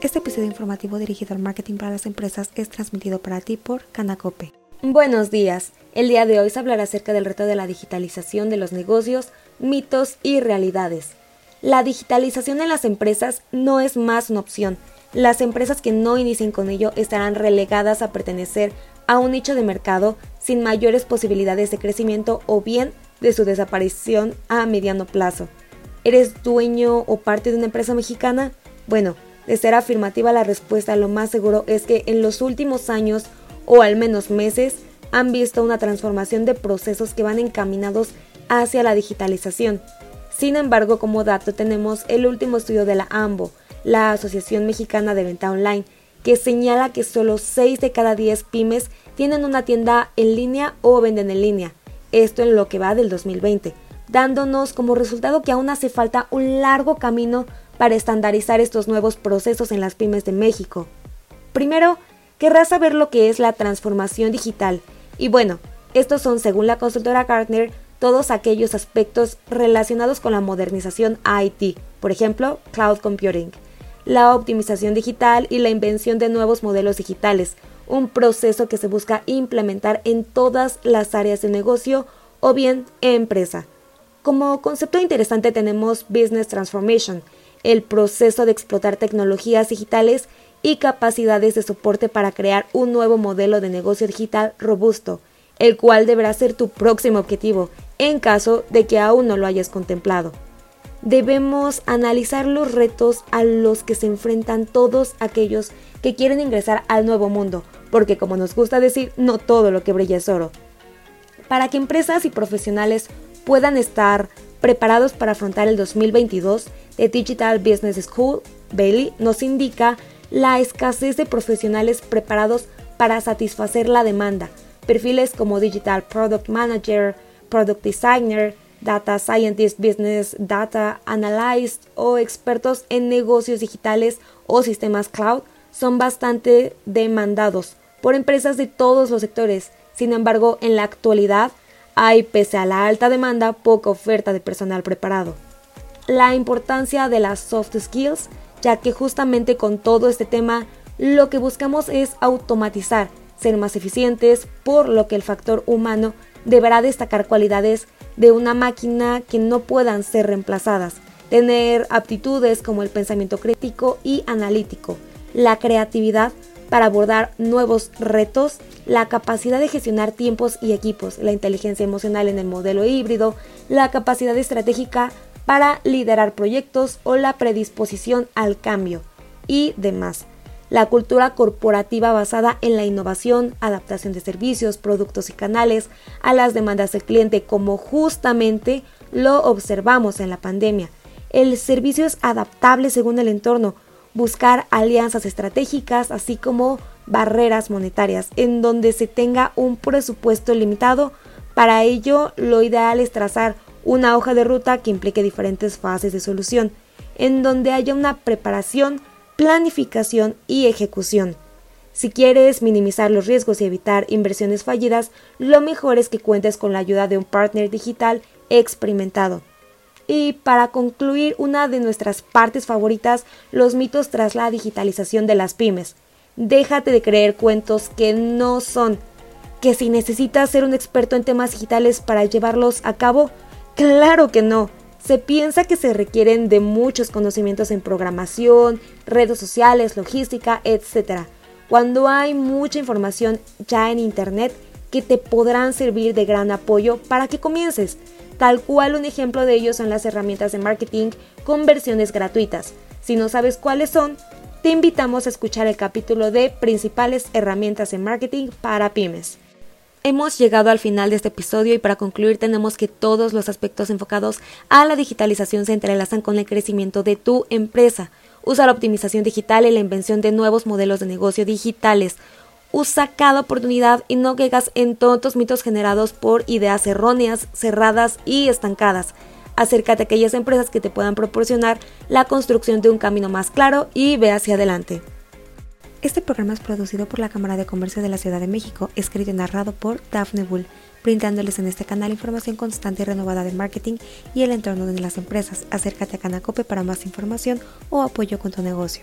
Este episodio informativo dirigido al marketing para las empresas es transmitido para ti por Canacope. Buenos días. El día de hoy se hablará acerca del reto de la digitalización de los negocios, mitos y realidades. La digitalización en las empresas no es más una opción. Las empresas que no inicien con ello estarán relegadas a pertenecer a un nicho de mercado sin mayores posibilidades de crecimiento o bien de su desaparición a mediano plazo. ¿Eres dueño o parte de una empresa mexicana? Bueno, de ser afirmativa la respuesta, lo más seguro es que en los últimos años o al menos meses han visto una transformación de procesos que van encaminados hacia la digitalización. Sin embargo, como dato tenemos el último estudio de la AMBO, la Asociación Mexicana de Venta Online, que señala que solo 6 de cada 10 pymes tienen una tienda en línea o venden en línea, esto en lo que va del 2020, dándonos como resultado que aún hace falta un largo camino para estandarizar estos nuevos procesos en las pymes de México. Primero, querrás saber lo que es la transformación digital. Y bueno, estos son, según la consultora Gartner, todos aquellos aspectos relacionados con la modernización IT, por ejemplo, cloud computing, la optimización digital y la invención de nuevos modelos digitales, un proceso que se busca implementar en todas las áreas de negocio o bien empresa. Como concepto interesante tenemos Business Transformation, el proceso de explotar tecnologías digitales y capacidades de soporte para crear un nuevo modelo de negocio digital robusto, el cual deberá ser tu próximo objetivo en caso de que aún no lo hayas contemplado. Debemos analizar los retos a los que se enfrentan todos aquellos que quieren ingresar al nuevo mundo, porque como nos gusta decir, no todo lo que brilla es oro. Para que empresas y profesionales puedan estar preparados para afrontar el 2022, The Digital Business School, Bailey, nos indica la escasez de profesionales preparados para satisfacer la demanda. Perfiles como Digital Product Manager, Product Designer, Data Scientist, Business Data Analyst o expertos en negocios digitales o sistemas cloud son bastante demandados por empresas de todos los sectores. Sin embargo, en la actualidad hay, pese a la alta demanda, poca oferta de personal preparado. La importancia de las soft skills, ya que justamente con todo este tema lo que buscamos es automatizar, ser más eficientes, por lo que el factor humano deberá destacar cualidades de una máquina que no puedan ser reemplazadas, tener aptitudes como el pensamiento crítico y analítico, la creatividad para abordar nuevos retos, la capacidad de gestionar tiempos y equipos, la inteligencia emocional en el modelo híbrido, la capacidad estratégica para liderar proyectos o la predisposición al cambio y demás. La cultura corporativa basada en la innovación, adaptación de servicios, productos y canales a las demandas del cliente, como justamente lo observamos en la pandemia. El servicio es adaptable según el entorno, buscar alianzas estratégicas, así como barreras monetarias, en donde se tenga un presupuesto limitado. Para ello, lo ideal es trazar una hoja de ruta que implique diferentes fases de solución, en donde haya una preparación, planificación y ejecución. Si quieres minimizar los riesgos y evitar inversiones fallidas, lo mejor es que cuentes con la ayuda de un partner digital experimentado. Y para concluir, una de nuestras partes favoritas, los mitos tras la digitalización de las pymes. Déjate de creer cuentos que no son. Que si necesitas ser un experto en temas digitales para llevarlos a cabo, claro que no. Se piensa que se requieren de muchos conocimientos en programación, redes sociales, logística, etc. Cuando hay mucha información ya en Internet que te podrán servir de gran apoyo para que comiences. Tal cual un ejemplo de ello son las herramientas de marketing con versiones gratuitas. Si no sabes cuáles son, te invitamos a escuchar el capítulo de Principales herramientas de marketing para pymes. Hemos llegado al final de este episodio y para concluir tenemos que todos los aspectos enfocados a la digitalización se entrelazan con el crecimiento de tu empresa. Usa la optimización digital y la invención de nuevos modelos de negocio digitales Usa cada oportunidad y no caigas en tontos mitos generados por ideas erróneas, cerradas y estancadas. Acércate a aquellas empresas que te puedan proporcionar la construcción de un camino más claro y ve hacia adelante. Este programa es producido por la Cámara de Comercio de la Ciudad de México, escrito y narrado por Daphne Bull, brindándoles en este canal información constante y renovada de marketing y el entorno de las empresas. Acércate a Canacope para más información o apoyo con tu negocio.